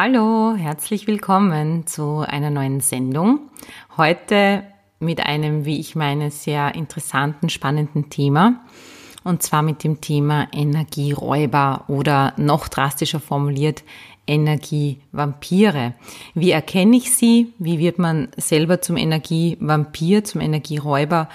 Hallo, herzlich willkommen zu einer neuen Sendung. Heute mit einem, wie ich meine, sehr interessanten, spannenden Thema. Und zwar mit dem Thema Energieräuber oder noch drastischer formuliert Energievampire. Wie erkenne ich sie? Wie wird man selber zum Energievampir, zum Energieräuber?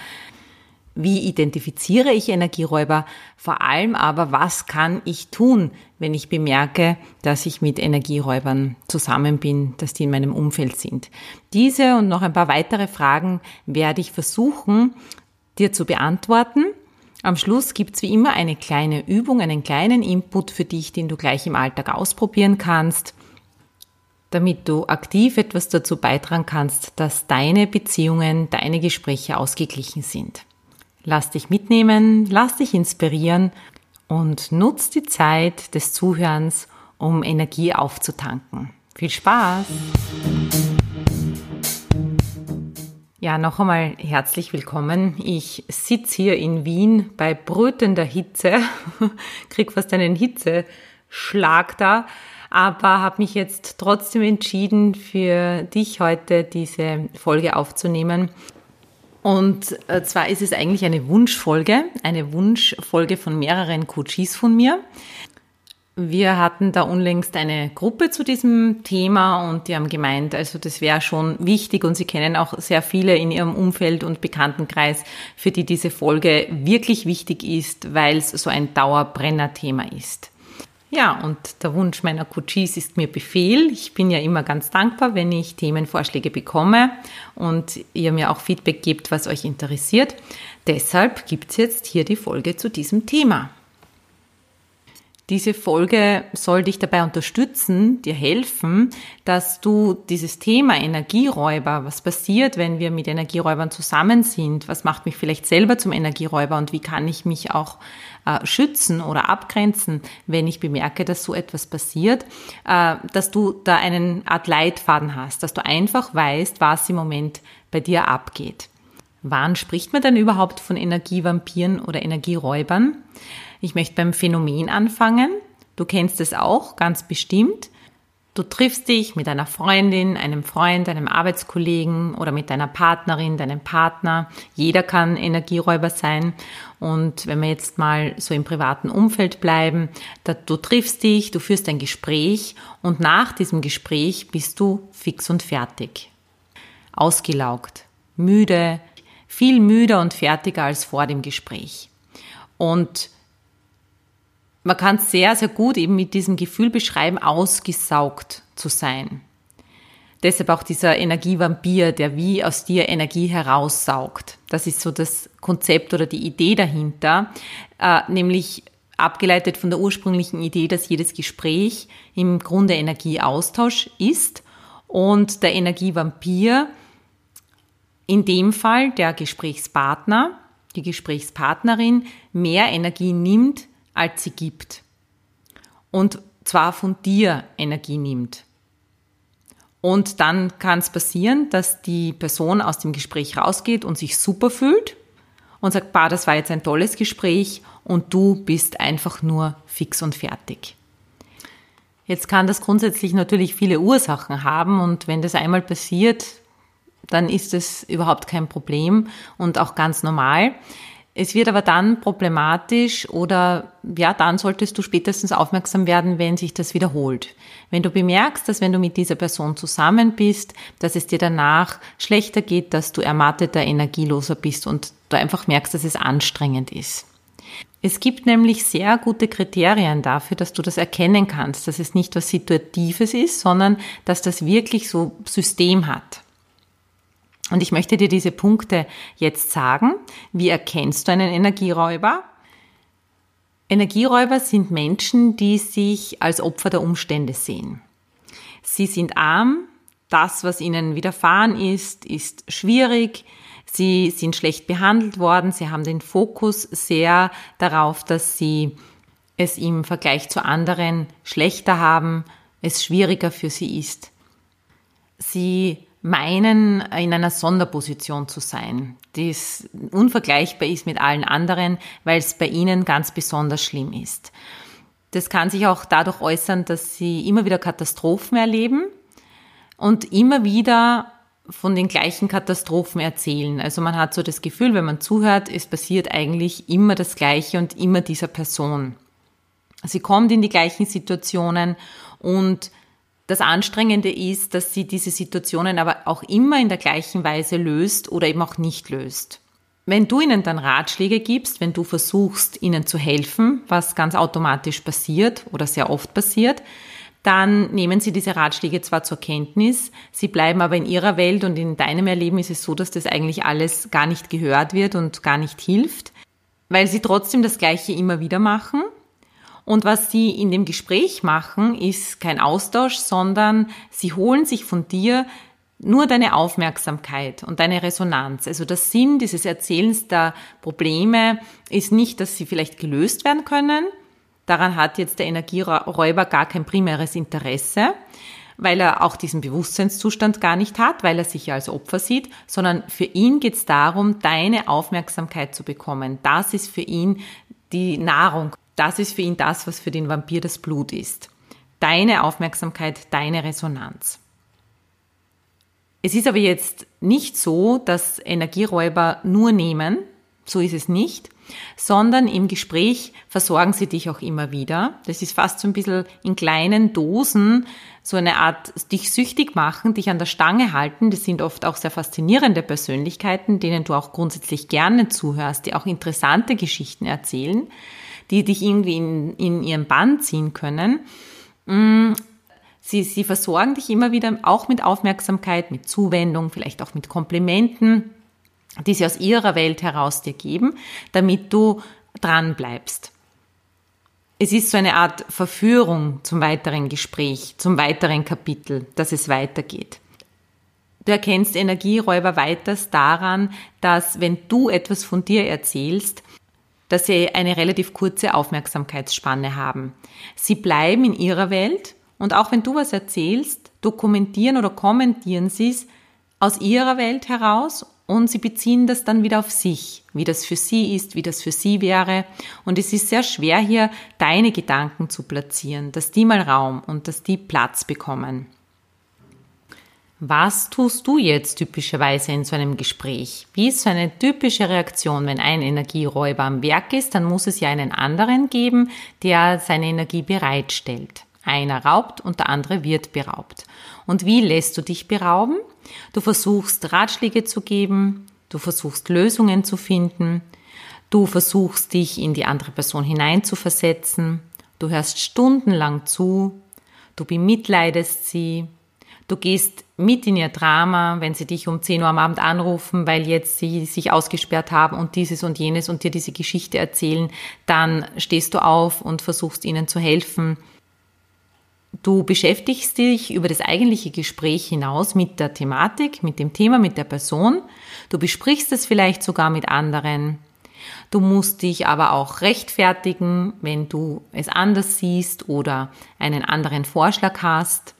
Wie identifiziere ich Energieräuber? Vor allem aber, was kann ich tun, wenn ich bemerke, dass ich mit Energieräubern zusammen bin, dass die in meinem Umfeld sind? Diese und noch ein paar weitere Fragen werde ich versuchen, dir zu beantworten. Am Schluss gibt's wie immer eine kleine Übung, einen kleinen Input für dich, den du gleich im Alltag ausprobieren kannst, damit du aktiv etwas dazu beitragen kannst, dass deine Beziehungen, deine Gespräche ausgeglichen sind. Lass dich mitnehmen, lass dich inspirieren und nutz die Zeit des Zuhörens, um Energie aufzutanken. Viel Spaß! Ja, noch einmal herzlich willkommen. Ich sitze hier in Wien bei brütender Hitze, krieg fast einen Hitzeschlag da, aber habe mich jetzt trotzdem entschieden, für dich heute diese Folge aufzunehmen, und äh, zwar ist es eigentlich eine Wunschfolge, eine Wunschfolge von mehreren Coaches von mir. Wir hatten da unlängst eine Gruppe zu diesem Thema und die haben gemeint, also das wäre schon wichtig und sie kennen auch sehr viele in ihrem Umfeld und Bekanntenkreis, für die diese Folge wirklich wichtig ist, weil es so ein Dauerbrenner-Thema ist. Ja, und der Wunsch meiner Coaches ist mir Befehl. Ich bin ja immer ganz dankbar, wenn ich Themenvorschläge bekomme und ihr mir auch Feedback gebt, was euch interessiert. Deshalb gibt es jetzt hier die Folge zu diesem Thema. Diese Folge soll dich dabei unterstützen, dir helfen, dass du dieses Thema Energieräuber, was passiert, wenn wir mit Energieräubern zusammen sind, was macht mich vielleicht selber zum Energieräuber und wie kann ich mich auch äh, schützen oder abgrenzen, wenn ich bemerke, dass so etwas passiert, äh, dass du da einen Art Leitfaden hast, dass du einfach weißt, was im Moment bei dir abgeht. Wann spricht man denn überhaupt von Energievampiren oder Energieräubern? Ich möchte beim Phänomen anfangen. Du kennst es auch ganz bestimmt. Du triffst dich mit einer Freundin, einem Freund, einem Arbeitskollegen oder mit deiner Partnerin, deinem Partner. Jeder kann Energieräuber sein. Und wenn wir jetzt mal so im privaten Umfeld bleiben, da, du triffst dich, du führst ein Gespräch und nach diesem Gespräch bist du fix und fertig. Ausgelaugt, müde, viel müder und fertiger als vor dem Gespräch. Und man kann sehr, sehr gut eben mit diesem Gefühl beschreiben, ausgesaugt zu sein. Deshalb auch dieser Energievampir, der wie aus dir Energie heraussaugt. Das ist so das Konzept oder die Idee dahinter, äh, nämlich abgeleitet von der ursprünglichen Idee, dass jedes Gespräch im Grunde Energieaustausch ist und der Energievampir, in dem Fall der Gesprächspartner, die Gesprächspartnerin, mehr Energie nimmt, als sie gibt. Und zwar von dir Energie nimmt. Und dann kann es passieren, dass die Person aus dem Gespräch rausgeht und sich super fühlt und sagt, bah, das war jetzt ein tolles Gespräch und du bist einfach nur fix und fertig. Jetzt kann das grundsätzlich natürlich viele Ursachen haben und wenn das einmal passiert, dann ist es überhaupt kein Problem und auch ganz normal. Es wird aber dann problematisch oder ja, dann solltest du spätestens aufmerksam werden, wenn sich das wiederholt. Wenn du bemerkst, dass wenn du mit dieser Person zusammen bist, dass es dir danach schlechter geht, dass du ermatteter, energieloser bist und du einfach merkst, dass es anstrengend ist. Es gibt nämlich sehr gute Kriterien dafür, dass du das erkennen kannst, dass es nicht was Situatives ist, sondern dass das wirklich so System hat. Und ich möchte dir diese Punkte jetzt sagen. Wie erkennst du einen Energieräuber? Energieräuber sind Menschen, die sich als Opfer der Umstände sehen. Sie sind arm, das, was ihnen widerfahren ist, ist schwierig, sie sind schlecht behandelt worden, sie haben den Fokus sehr darauf, dass sie es im Vergleich zu anderen schlechter haben, es schwieriger für sie ist. Sie meinen, in einer Sonderposition zu sein, die unvergleichbar ist mit allen anderen, weil es bei ihnen ganz besonders schlimm ist. Das kann sich auch dadurch äußern, dass sie immer wieder Katastrophen erleben und immer wieder von den gleichen Katastrophen erzählen. Also man hat so das Gefühl, wenn man zuhört, es passiert eigentlich immer das Gleiche und immer dieser Person. Sie kommt in die gleichen Situationen und das Anstrengende ist, dass sie diese Situationen aber auch immer in der gleichen Weise löst oder eben auch nicht löst. Wenn du ihnen dann Ratschläge gibst, wenn du versuchst, ihnen zu helfen, was ganz automatisch passiert oder sehr oft passiert, dann nehmen sie diese Ratschläge zwar zur Kenntnis, sie bleiben aber in ihrer Welt und in deinem Erleben ist es so, dass das eigentlich alles gar nicht gehört wird und gar nicht hilft, weil sie trotzdem das Gleiche immer wieder machen und was sie in dem Gespräch machen, ist kein Austausch, sondern sie holen sich von dir nur deine Aufmerksamkeit und deine Resonanz. Also der Sinn dieses Erzählens der Probleme ist nicht, dass sie vielleicht gelöst werden können. Daran hat jetzt der Energieräuber gar kein primäres Interesse, weil er auch diesen Bewusstseinszustand gar nicht hat, weil er sich ja als Opfer sieht, sondern für ihn geht es darum, deine Aufmerksamkeit zu bekommen. Das ist für ihn die Nahrung das ist für ihn das, was für den Vampir das Blut ist. Deine Aufmerksamkeit, deine Resonanz. Es ist aber jetzt nicht so, dass Energieräuber nur nehmen, so ist es nicht, sondern im Gespräch versorgen sie dich auch immer wieder. Das ist fast so ein bisschen in kleinen Dosen, so eine Art dich süchtig machen, dich an der Stange halten. Das sind oft auch sehr faszinierende Persönlichkeiten, denen du auch grundsätzlich gerne zuhörst, die auch interessante Geschichten erzählen die dich irgendwie in, in ihren Bann ziehen können. Mm, sie, sie versorgen dich immer wieder auch mit Aufmerksamkeit, mit Zuwendung, vielleicht auch mit Komplimenten, die sie aus ihrer Welt heraus dir geben, damit du dran bleibst. Es ist so eine Art Verführung zum weiteren Gespräch, zum weiteren Kapitel, dass es weitergeht. Du erkennst Energieräuber weiters daran, dass wenn du etwas von dir erzählst, dass sie eine relativ kurze Aufmerksamkeitsspanne haben. Sie bleiben in ihrer Welt und auch wenn du was erzählst, dokumentieren oder kommentieren sie es aus ihrer Welt heraus und sie beziehen das dann wieder auf sich, wie das für sie ist, wie das für sie wäre. Und es ist sehr schwer hier deine Gedanken zu platzieren, dass die mal Raum und dass die Platz bekommen. Was tust du jetzt typischerweise in so einem Gespräch? Wie ist so eine typische Reaktion, wenn ein Energieräuber am Werk ist? Dann muss es ja einen anderen geben, der seine Energie bereitstellt. Einer raubt und der andere wird beraubt. Und wie lässt du dich berauben? Du versuchst Ratschläge zu geben, du versuchst Lösungen zu finden, du versuchst dich in die andere Person hineinzuversetzen, du hörst stundenlang zu, du bemitleidest sie, Du gehst mit in ihr Drama, wenn sie dich um 10 Uhr am Abend anrufen, weil jetzt sie sich ausgesperrt haben und dieses und jenes und dir diese Geschichte erzählen, dann stehst du auf und versuchst ihnen zu helfen. Du beschäftigst dich über das eigentliche Gespräch hinaus mit der Thematik, mit dem Thema, mit der Person. Du besprichst es vielleicht sogar mit anderen. Du musst dich aber auch rechtfertigen, wenn du es anders siehst oder einen anderen Vorschlag hast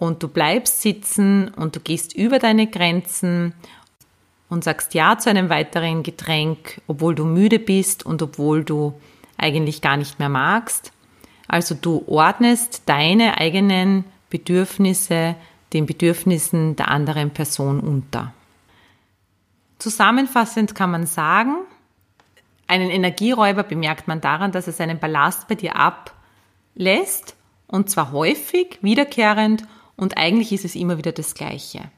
und du bleibst sitzen und du gehst über deine Grenzen und sagst Ja zu einem weiteren Getränk, obwohl du müde bist und obwohl du eigentlich gar nicht mehr magst. Also du ordnest deine eigenen Bedürfnisse den Bedürfnissen der anderen Person unter. Zusammenfassend kann man sagen, einen Energieräuber bemerkt man daran, dass er seinen Ballast bei dir ablässt und zwar häufig, wiederkehrend und eigentlich ist es immer wieder das Gleiche.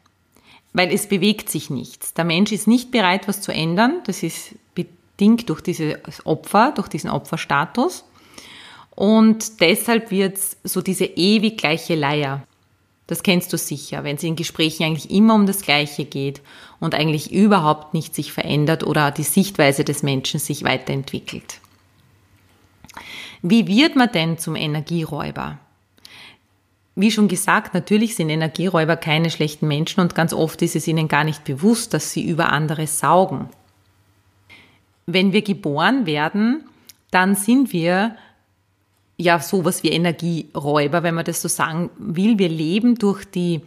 Weil es bewegt sich nichts. Der Mensch ist nicht bereit, was zu ändern. Das ist bedingt durch dieses Opfer, durch diesen Opferstatus. Und deshalb wird es so diese ewig gleiche Leier. Das kennst du sicher, wenn es in Gesprächen eigentlich immer um das Gleiche geht und eigentlich überhaupt nicht sich verändert oder die Sichtweise des Menschen sich weiterentwickelt. Wie wird man denn zum Energieräuber? Wie schon gesagt, natürlich sind Energieräuber keine schlechten Menschen und ganz oft ist es ihnen gar nicht bewusst, dass sie über andere saugen. Wenn wir geboren werden, dann sind wir ja sowas wie Energieräuber, wenn man das so sagen will. Wir leben durch die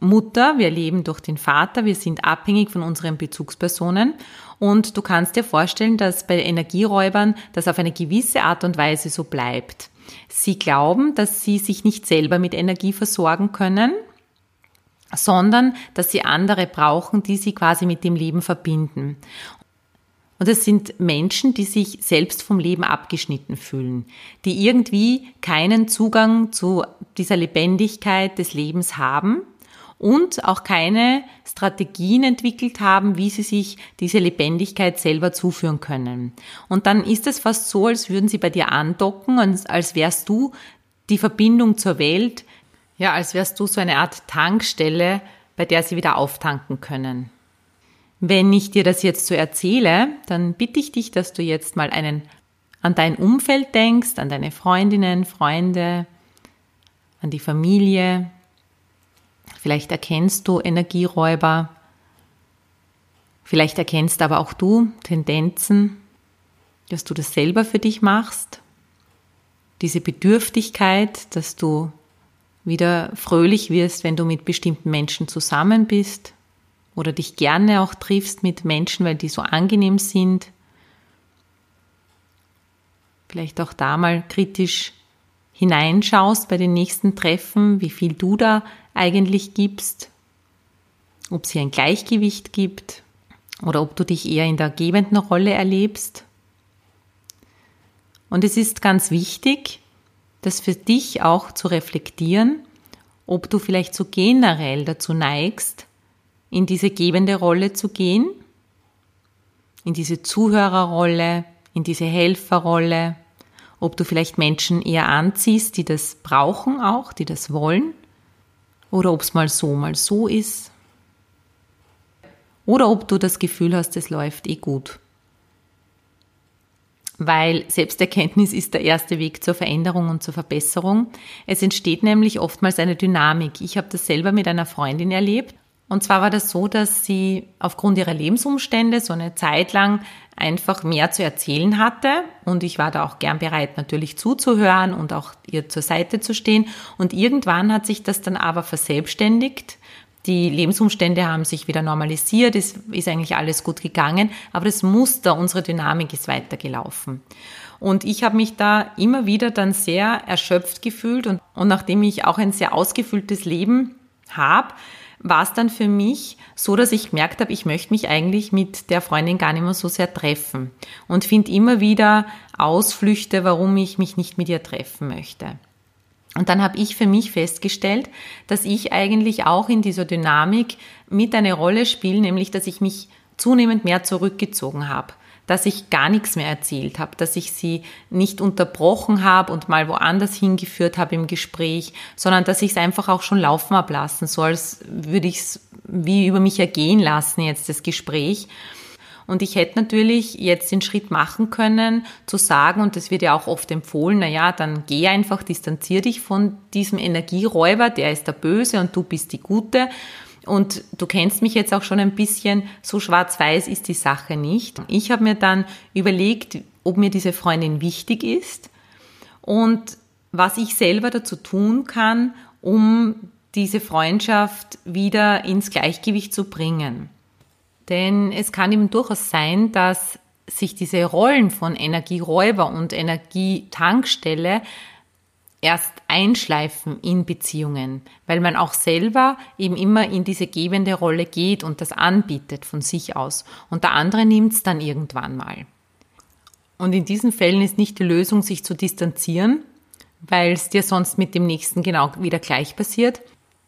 Mutter, wir leben durch den Vater, wir sind abhängig von unseren Bezugspersonen und du kannst dir vorstellen, dass bei Energieräubern das auf eine gewisse Art und Weise so bleibt. Sie glauben, dass sie sich nicht selber mit Energie versorgen können, sondern dass sie andere brauchen, die sie quasi mit dem Leben verbinden. Und es sind Menschen, die sich selbst vom Leben abgeschnitten fühlen, die irgendwie keinen Zugang zu dieser Lebendigkeit des Lebens haben und auch keine Strategien entwickelt haben, wie sie sich diese Lebendigkeit selber zuführen können. Und dann ist es fast so, als würden sie bei dir andocken und als wärst du die Verbindung zur Welt, ja, als wärst du so eine Art Tankstelle, bei der sie wieder auftanken können. Wenn ich dir das jetzt so erzähle, dann bitte ich dich, dass du jetzt mal einen an dein Umfeld denkst, an deine Freundinnen, Freunde, an die Familie, Vielleicht erkennst du Energieräuber. Vielleicht erkennst aber auch du Tendenzen, dass du das selber für dich machst. Diese Bedürftigkeit, dass du wieder fröhlich wirst, wenn du mit bestimmten Menschen zusammen bist oder dich gerne auch triffst mit Menschen, weil die so angenehm sind. Vielleicht auch da mal kritisch hineinschaust bei den nächsten Treffen, wie viel du da eigentlich gibst, ob es hier ein Gleichgewicht gibt oder ob du dich eher in der gebenden Rolle erlebst. Und es ist ganz wichtig, das für dich auch zu reflektieren, ob du vielleicht so generell dazu neigst, in diese gebende Rolle zu gehen, in diese Zuhörerrolle, in diese Helferrolle, ob du vielleicht Menschen eher anziehst, die das brauchen auch, die das wollen, oder ob es mal so, mal so ist. Oder ob du das Gefühl hast, es läuft eh gut. Weil Selbsterkenntnis ist der erste Weg zur Veränderung und zur Verbesserung. Es entsteht nämlich oftmals eine Dynamik. Ich habe das selber mit einer Freundin erlebt. Und zwar war das so, dass sie aufgrund ihrer Lebensumstände so eine Zeit lang einfach mehr zu erzählen hatte. Und ich war da auch gern bereit, natürlich zuzuhören und auch ihr zur Seite zu stehen. Und irgendwann hat sich das dann aber verselbstständigt. Die Lebensumstände haben sich wieder normalisiert, es ist eigentlich alles gut gegangen, aber das Muster, unsere Dynamik ist weitergelaufen. Und ich habe mich da immer wieder dann sehr erschöpft gefühlt und, und nachdem ich auch ein sehr ausgefülltes Leben habe, war es dann für mich so, dass ich gemerkt habe, ich möchte mich eigentlich mit der Freundin gar nicht mehr so sehr treffen und finde immer wieder Ausflüchte, warum ich mich nicht mit ihr treffen möchte. Und dann habe ich für mich festgestellt, dass ich eigentlich auch in dieser Dynamik mit eine Rolle spiele, nämlich dass ich mich zunehmend mehr zurückgezogen habe dass ich gar nichts mehr erzählt habe, dass ich sie nicht unterbrochen habe und mal woanders hingeführt habe im Gespräch, sondern dass ich es einfach auch schon laufen ablassen, so als würde ich es wie über mich ergehen lassen jetzt das Gespräch. Und ich hätte natürlich jetzt den Schritt machen können, zu sagen, und das wird ja auch oft empfohlen, na ja, dann geh einfach, distanzier dich von diesem Energieräuber, der ist der Böse und du bist die Gute. Und du kennst mich jetzt auch schon ein bisschen, so schwarz-weiß ist die Sache nicht. Ich habe mir dann überlegt, ob mir diese Freundin wichtig ist und was ich selber dazu tun kann, um diese Freundschaft wieder ins Gleichgewicht zu bringen. Denn es kann eben durchaus sein, dass sich diese Rollen von Energieräuber und Energietankstelle erst einschleifen in Beziehungen, weil man auch selber eben immer in diese gebende Rolle geht und das anbietet von sich aus. Und der andere nimmt es dann irgendwann mal. Und in diesen Fällen ist nicht die Lösung, sich zu distanzieren, weil es dir sonst mit dem nächsten genau wieder gleich passiert,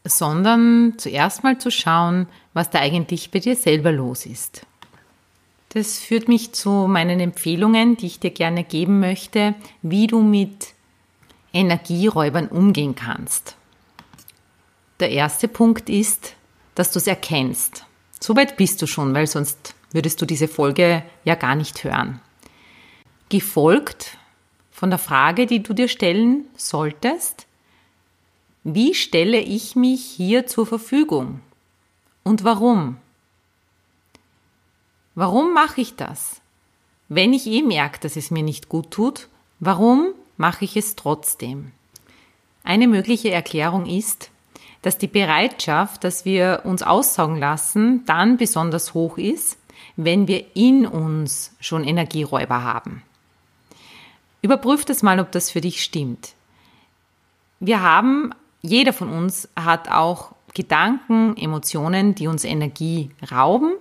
sondern zuerst mal zu schauen, was da eigentlich bei dir selber los ist. Das führt mich zu meinen Empfehlungen, die ich dir gerne geben möchte, wie du mit Energieräubern umgehen kannst. Der erste Punkt ist, dass du es erkennst. Soweit bist du schon, weil sonst würdest du diese Folge ja gar nicht hören. Gefolgt von der Frage, die du dir stellen solltest, wie stelle ich mich hier zur Verfügung und warum? Warum mache ich das? Wenn ich eh merke, dass es mir nicht gut tut, warum mache ich es trotzdem? Eine mögliche Erklärung ist, dass die Bereitschaft, dass wir uns aussaugen lassen, dann besonders hoch ist, wenn wir in uns schon Energieräuber haben. Überprüf das mal, ob das für dich stimmt. Wir haben, jeder von uns hat auch Gedanken, Emotionen, die uns Energie rauben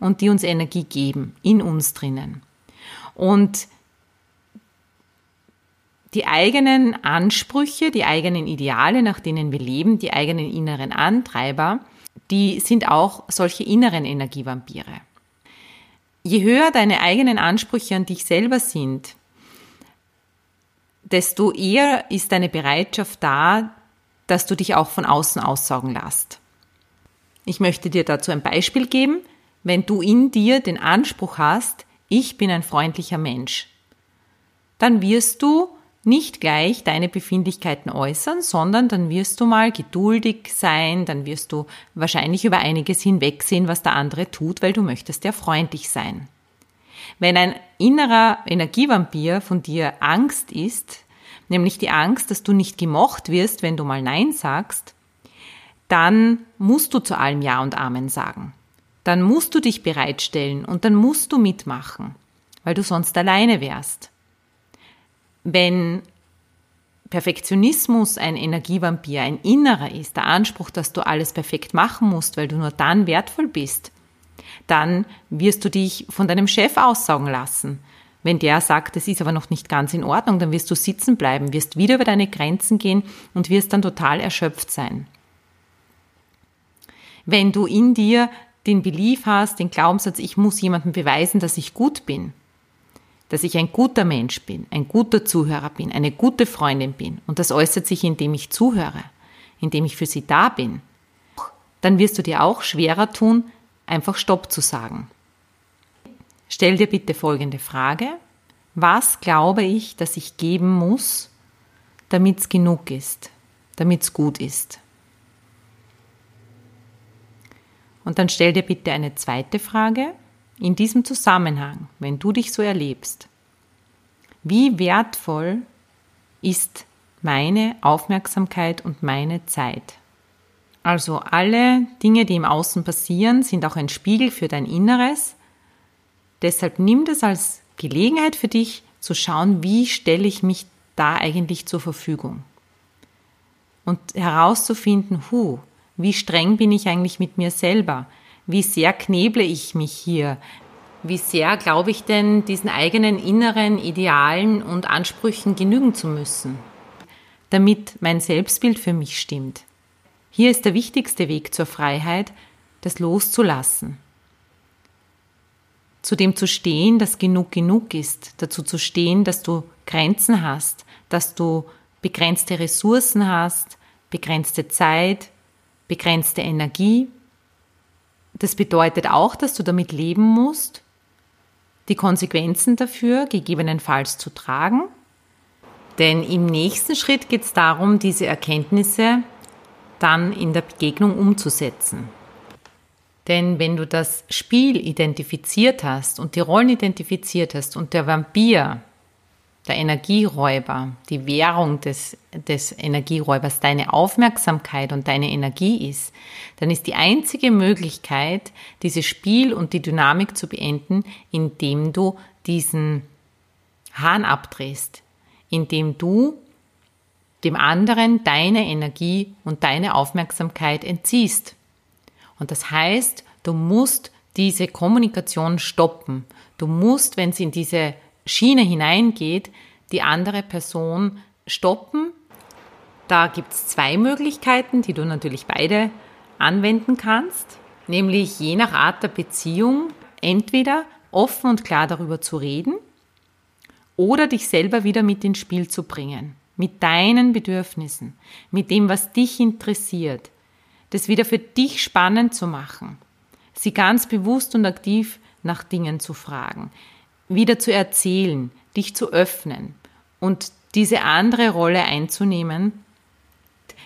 und die uns Energie geben, in uns drinnen. Und die eigenen Ansprüche, die eigenen Ideale, nach denen wir leben, die eigenen inneren Antreiber, die sind auch solche inneren Energievampire. Je höher deine eigenen Ansprüche an dich selber sind, desto eher ist deine Bereitschaft da, dass du dich auch von außen aussaugen lässt. Ich möchte dir dazu ein Beispiel geben. Wenn du in dir den Anspruch hast, ich bin ein freundlicher Mensch, dann wirst du nicht gleich deine Befindlichkeiten äußern, sondern dann wirst du mal geduldig sein, dann wirst du wahrscheinlich über einiges hinwegsehen, was der andere tut, weil du möchtest ja freundlich sein. Wenn ein innerer Energievampir von dir Angst ist, nämlich die Angst, dass du nicht gemocht wirst, wenn du mal Nein sagst, dann musst du zu allem Ja und Amen sagen. Dann musst du dich bereitstellen und dann musst du mitmachen, weil du sonst alleine wärst. Wenn Perfektionismus ein Energievampir, ein innerer ist, der Anspruch, dass du alles perfekt machen musst, weil du nur dann wertvoll bist, dann wirst du dich von deinem Chef aussaugen lassen. Wenn der sagt, es ist aber noch nicht ganz in Ordnung, dann wirst du sitzen bleiben, wirst wieder über deine Grenzen gehen und wirst dann total erschöpft sein. Wenn du in dir den Belief hast, den Glaubenssatz, ich muss jemandem beweisen, dass ich gut bin, dass ich ein guter Mensch bin, ein guter Zuhörer bin, eine gute Freundin bin, und das äußert sich, indem ich zuhöre, indem ich für sie da bin, dann wirst du dir auch schwerer tun, einfach Stopp zu sagen. Stell dir bitte folgende Frage. Was glaube ich, dass ich geben muss, damit es genug ist, damit es gut ist? Und dann stell dir bitte eine zweite Frage. In diesem Zusammenhang, wenn du dich so erlebst, wie wertvoll ist meine Aufmerksamkeit und meine Zeit? Also alle Dinge, die im Außen passieren, sind auch ein Spiegel für dein Inneres. Deshalb nimm das als Gelegenheit für dich zu schauen, wie stelle ich mich da eigentlich zur Verfügung. Und herauszufinden, hu, wie streng bin ich eigentlich mit mir selber? Wie sehr kneble ich mich hier? Wie sehr glaube ich denn, diesen eigenen inneren Idealen und Ansprüchen genügen zu müssen, damit mein Selbstbild für mich stimmt? Hier ist der wichtigste Weg zur Freiheit, das loszulassen. Zu dem zu stehen, dass genug genug ist, dazu zu stehen, dass du Grenzen hast, dass du begrenzte Ressourcen hast, begrenzte Zeit, begrenzte Energie. Das bedeutet auch, dass du damit leben musst, die Konsequenzen dafür gegebenenfalls zu tragen. Denn im nächsten Schritt geht es darum, diese Erkenntnisse dann in der Begegnung umzusetzen. Denn wenn du das Spiel identifiziert hast und die Rollen identifiziert hast und der Vampir, der Energieräuber, die Währung des, des Energieräubers deine Aufmerksamkeit und deine Energie ist, dann ist die einzige Möglichkeit, dieses Spiel und die Dynamik zu beenden, indem du diesen Hahn abdrehst, indem du dem anderen deine Energie und deine Aufmerksamkeit entziehst. Und das heißt, du musst diese Kommunikation stoppen. Du musst, wenn sie in diese Schiene hineingeht, die andere Person stoppen. Da gibt es zwei Möglichkeiten, die du natürlich beide anwenden kannst, nämlich je nach Art der Beziehung entweder offen und klar darüber zu reden oder dich selber wieder mit ins Spiel zu bringen mit deinen Bedürfnissen, mit dem, was dich interessiert, das wieder für dich spannend zu machen, sie ganz bewusst und aktiv nach Dingen zu fragen, wieder zu erzählen, dich zu öffnen und diese andere Rolle einzunehmen,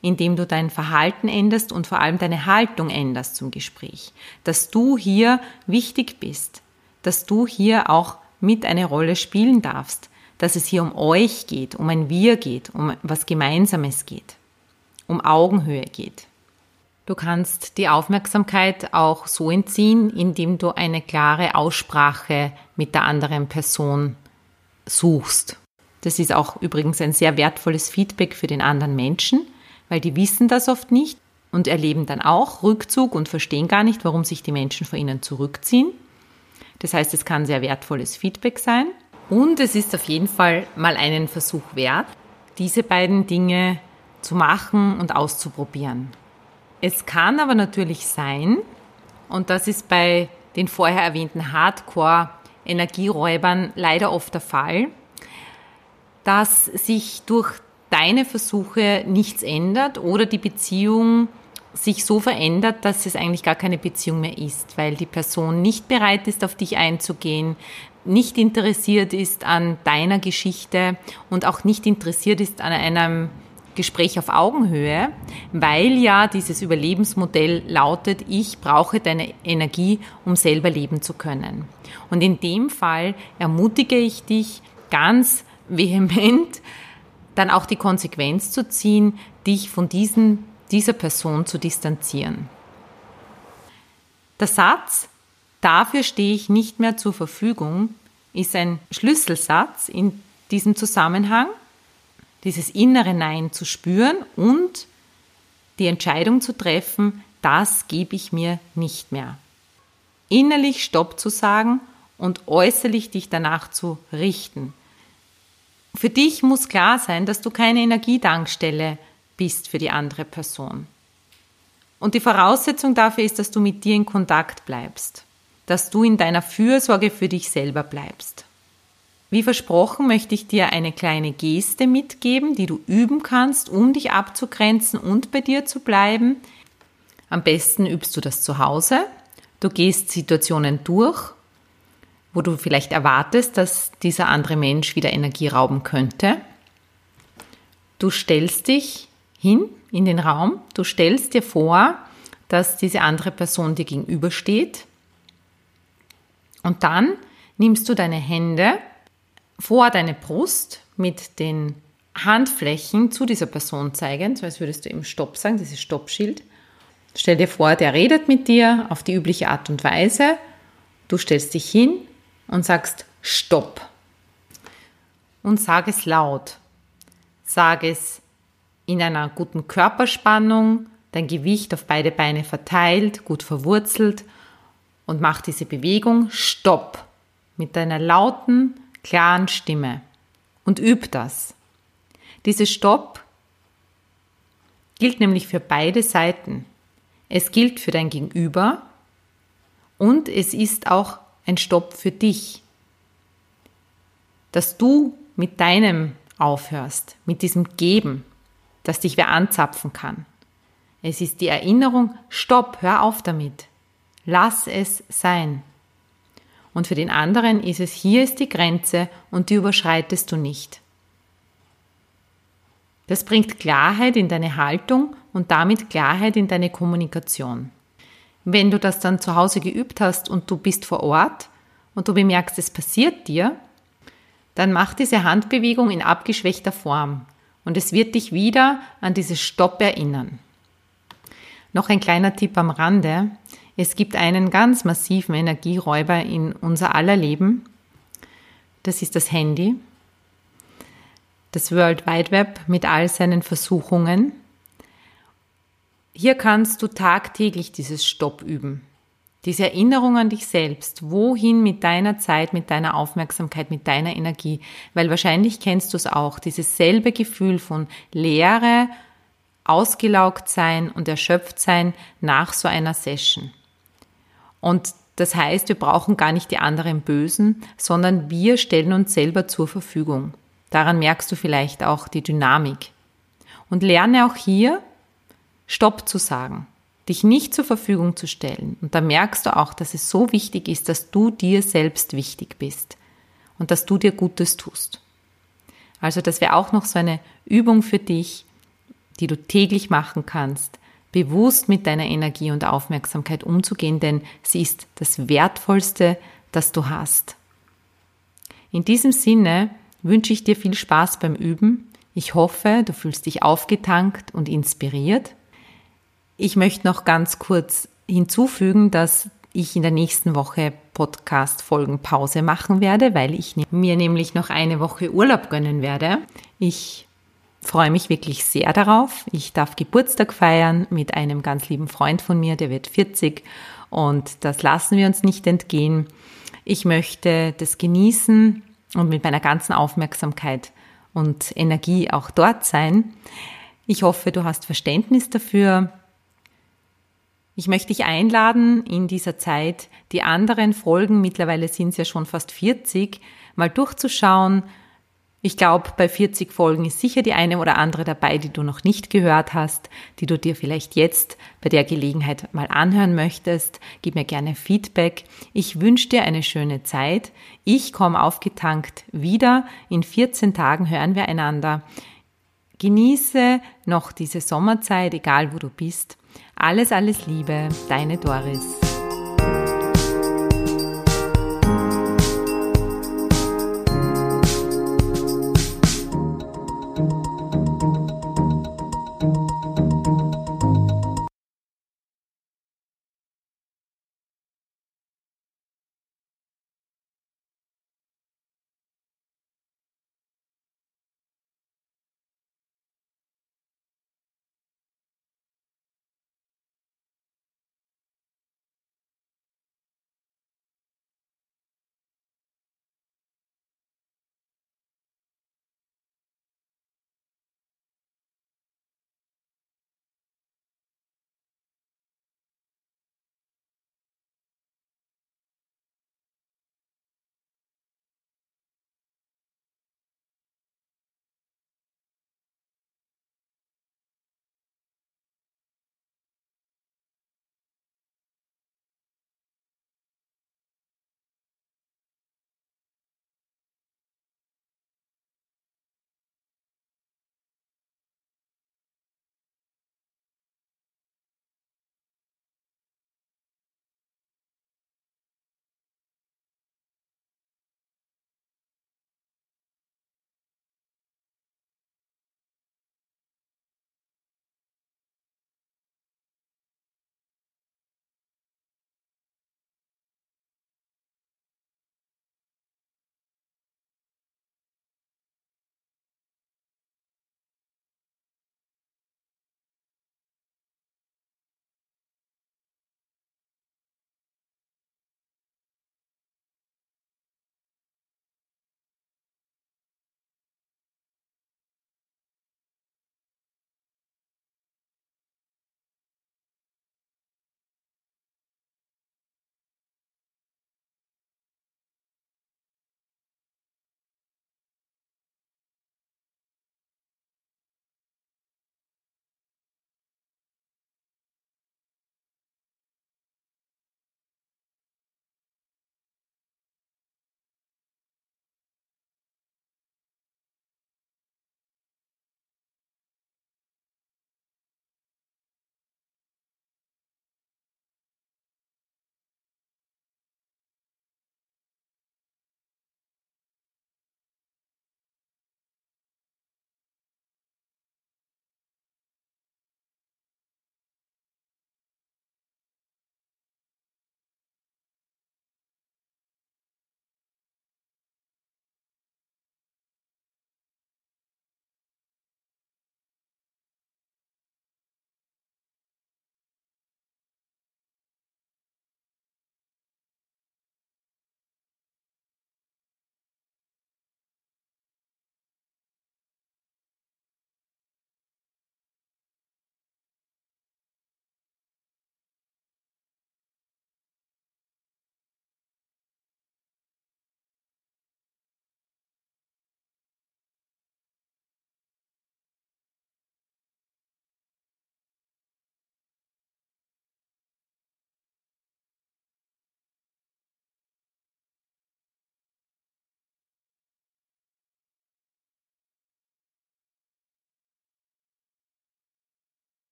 indem du dein Verhalten änderst und vor allem deine Haltung änderst zum Gespräch. Dass du hier wichtig bist, dass du hier auch mit eine Rolle spielen darfst, dass es hier um euch geht, um ein Wir geht, um was Gemeinsames geht, um Augenhöhe geht. Du kannst die Aufmerksamkeit auch so entziehen, indem du eine klare Aussprache mit der anderen Person suchst. Das ist auch übrigens ein sehr wertvolles Feedback für den anderen Menschen, weil die wissen das oft nicht und erleben dann auch Rückzug und verstehen gar nicht, warum sich die Menschen vor ihnen zurückziehen. Das heißt, es kann sehr wertvolles Feedback sein. Und es ist auf jeden Fall mal einen Versuch wert, diese beiden Dinge zu machen und auszuprobieren. Es kann aber natürlich sein, und das ist bei den vorher erwähnten Hardcore-Energieräubern leider oft der Fall, dass sich durch deine Versuche nichts ändert oder die Beziehung sich so verändert, dass es eigentlich gar keine Beziehung mehr ist, weil die Person nicht bereit ist, auf dich einzugehen, nicht interessiert ist an deiner Geschichte und auch nicht interessiert ist an einem Gespräch auf Augenhöhe, weil ja dieses Überlebensmodell lautet, ich brauche deine Energie, um selber leben zu können. Und in dem Fall ermutige ich dich ganz vehement, dann auch die Konsequenz zu ziehen, dich von diesen, dieser Person zu distanzieren. Der Satz, dafür stehe ich nicht mehr zur Verfügung, ist ein Schlüsselsatz in diesem Zusammenhang, dieses innere Nein zu spüren und die Entscheidung zu treffen, das gebe ich mir nicht mehr. Innerlich Stopp zu sagen und äußerlich dich danach zu richten. Für dich muss klar sein, dass du keine Energiedankstelle bist für die andere Person. Und die Voraussetzung dafür ist, dass du mit dir in Kontakt bleibst, dass du in deiner Fürsorge für dich selber bleibst. Wie versprochen möchte ich dir eine kleine Geste mitgeben, die du üben kannst, um dich abzugrenzen und bei dir zu bleiben. Am besten übst du das zu Hause. Du gehst Situationen durch, wo du vielleicht erwartest, dass dieser andere Mensch wieder Energie rauben könnte. Du stellst dich hin in den Raum, du stellst dir vor, dass diese andere Person dir gegenübersteht und dann nimmst du deine Hände vor deine Brust mit den Handflächen zu dieser Person zeigen, so als würdest du ihm Stopp sagen, dieses Stoppschild. Stell dir vor, der redet mit dir auf die übliche Art und Weise. Du stellst dich hin und sagst Stopp. Und sag es laut. Sag es in einer guten Körperspannung, dein Gewicht auf beide Beine verteilt, gut verwurzelt und mach diese Bewegung Stopp mit deiner lauten, klaren Stimme und üb das. Dieses Stopp gilt nämlich für beide Seiten. Es gilt für dein Gegenüber und es ist auch ein Stopp für dich. Dass du mit deinem aufhörst, mit diesem Geben, dass dich wer anzapfen kann. Es ist die Erinnerung, stopp, hör auf damit. Lass es sein. Und für den anderen ist es, hier ist die Grenze und die überschreitest du nicht. Das bringt Klarheit in deine Haltung und damit Klarheit in deine Kommunikation. Wenn du das dann zu Hause geübt hast und du bist vor Ort und du bemerkst, es passiert dir, dann mach diese Handbewegung in abgeschwächter Form und es wird dich wieder an dieses Stopp erinnern. Noch ein kleiner Tipp am Rande. Es gibt einen ganz massiven Energieräuber in unser aller Leben. Das ist das Handy. Das World Wide Web mit all seinen Versuchungen. Hier kannst du tagtäglich dieses Stopp üben. Diese Erinnerung an dich selbst. Wohin mit deiner Zeit, mit deiner Aufmerksamkeit, mit deiner Energie? Weil wahrscheinlich kennst du es auch. Dieses selbe Gefühl von Leere, ausgelaugt sein und erschöpft sein nach so einer Session. Und das heißt, wir brauchen gar nicht die anderen Bösen, sondern wir stellen uns selber zur Verfügung. Daran merkst du vielleicht auch die Dynamik. Und lerne auch hier Stopp zu sagen, dich nicht zur Verfügung zu stellen. Und da merkst du auch, dass es so wichtig ist, dass du dir selbst wichtig bist und dass du dir Gutes tust. Also das wäre auch noch so eine Übung für dich, die du täglich machen kannst, bewusst mit deiner Energie und Aufmerksamkeit umzugehen, denn sie ist das Wertvollste, das du hast. In diesem Sinne wünsche ich dir viel Spaß beim Üben. Ich hoffe, du fühlst dich aufgetankt und inspiriert. Ich möchte noch ganz kurz hinzufügen, dass ich in der nächsten Woche Podcast-Folgen Pause machen werde, weil ich mir nämlich noch eine Woche Urlaub gönnen werde. Ich freue mich wirklich sehr darauf. Ich darf Geburtstag feiern mit einem ganz lieben Freund von mir, der wird 40 und das lassen wir uns nicht entgehen. Ich möchte das genießen und mit meiner ganzen Aufmerksamkeit und Energie auch dort sein. Ich hoffe, du hast Verständnis dafür. Ich möchte dich einladen, in dieser Zeit die anderen Folgen, mittlerweile sind es ja schon fast 40, mal durchzuschauen, ich glaube, bei 40 Folgen ist sicher die eine oder andere dabei, die du noch nicht gehört hast, die du dir vielleicht jetzt bei der Gelegenheit mal anhören möchtest. Gib mir gerne Feedback. Ich wünsche dir eine schöne Zeit. Ich komme aufgetankt wieder. In 14 Tagen hören wir einander. Genieße noch diese Sommerzeit, egal wo du bist. Alles, alles Liebe, deine Doris.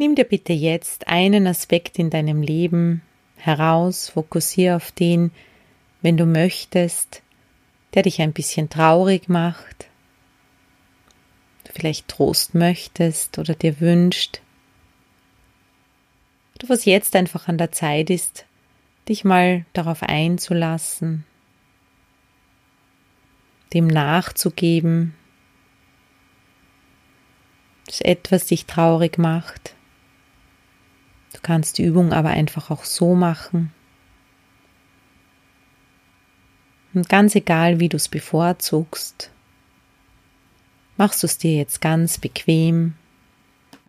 Nimm dir bitte jetzt einen Aspekt in deinem Leben heraus, fokussiere auf den, wenn du möchtest, der dich ein bisschen traurig macht, du vielleicht Trost möchtest oder dir wünscht, oder was jetzt einfach an der Zeit ist, dich mal darauf einzulassen, dem nachzugeben, dass etwas dich traurig macht. Du kannst die Übung aber einfach auch so machen. Und ganz egal, wie du es bevorzugst, machst du es dir jetzt ganz bequem.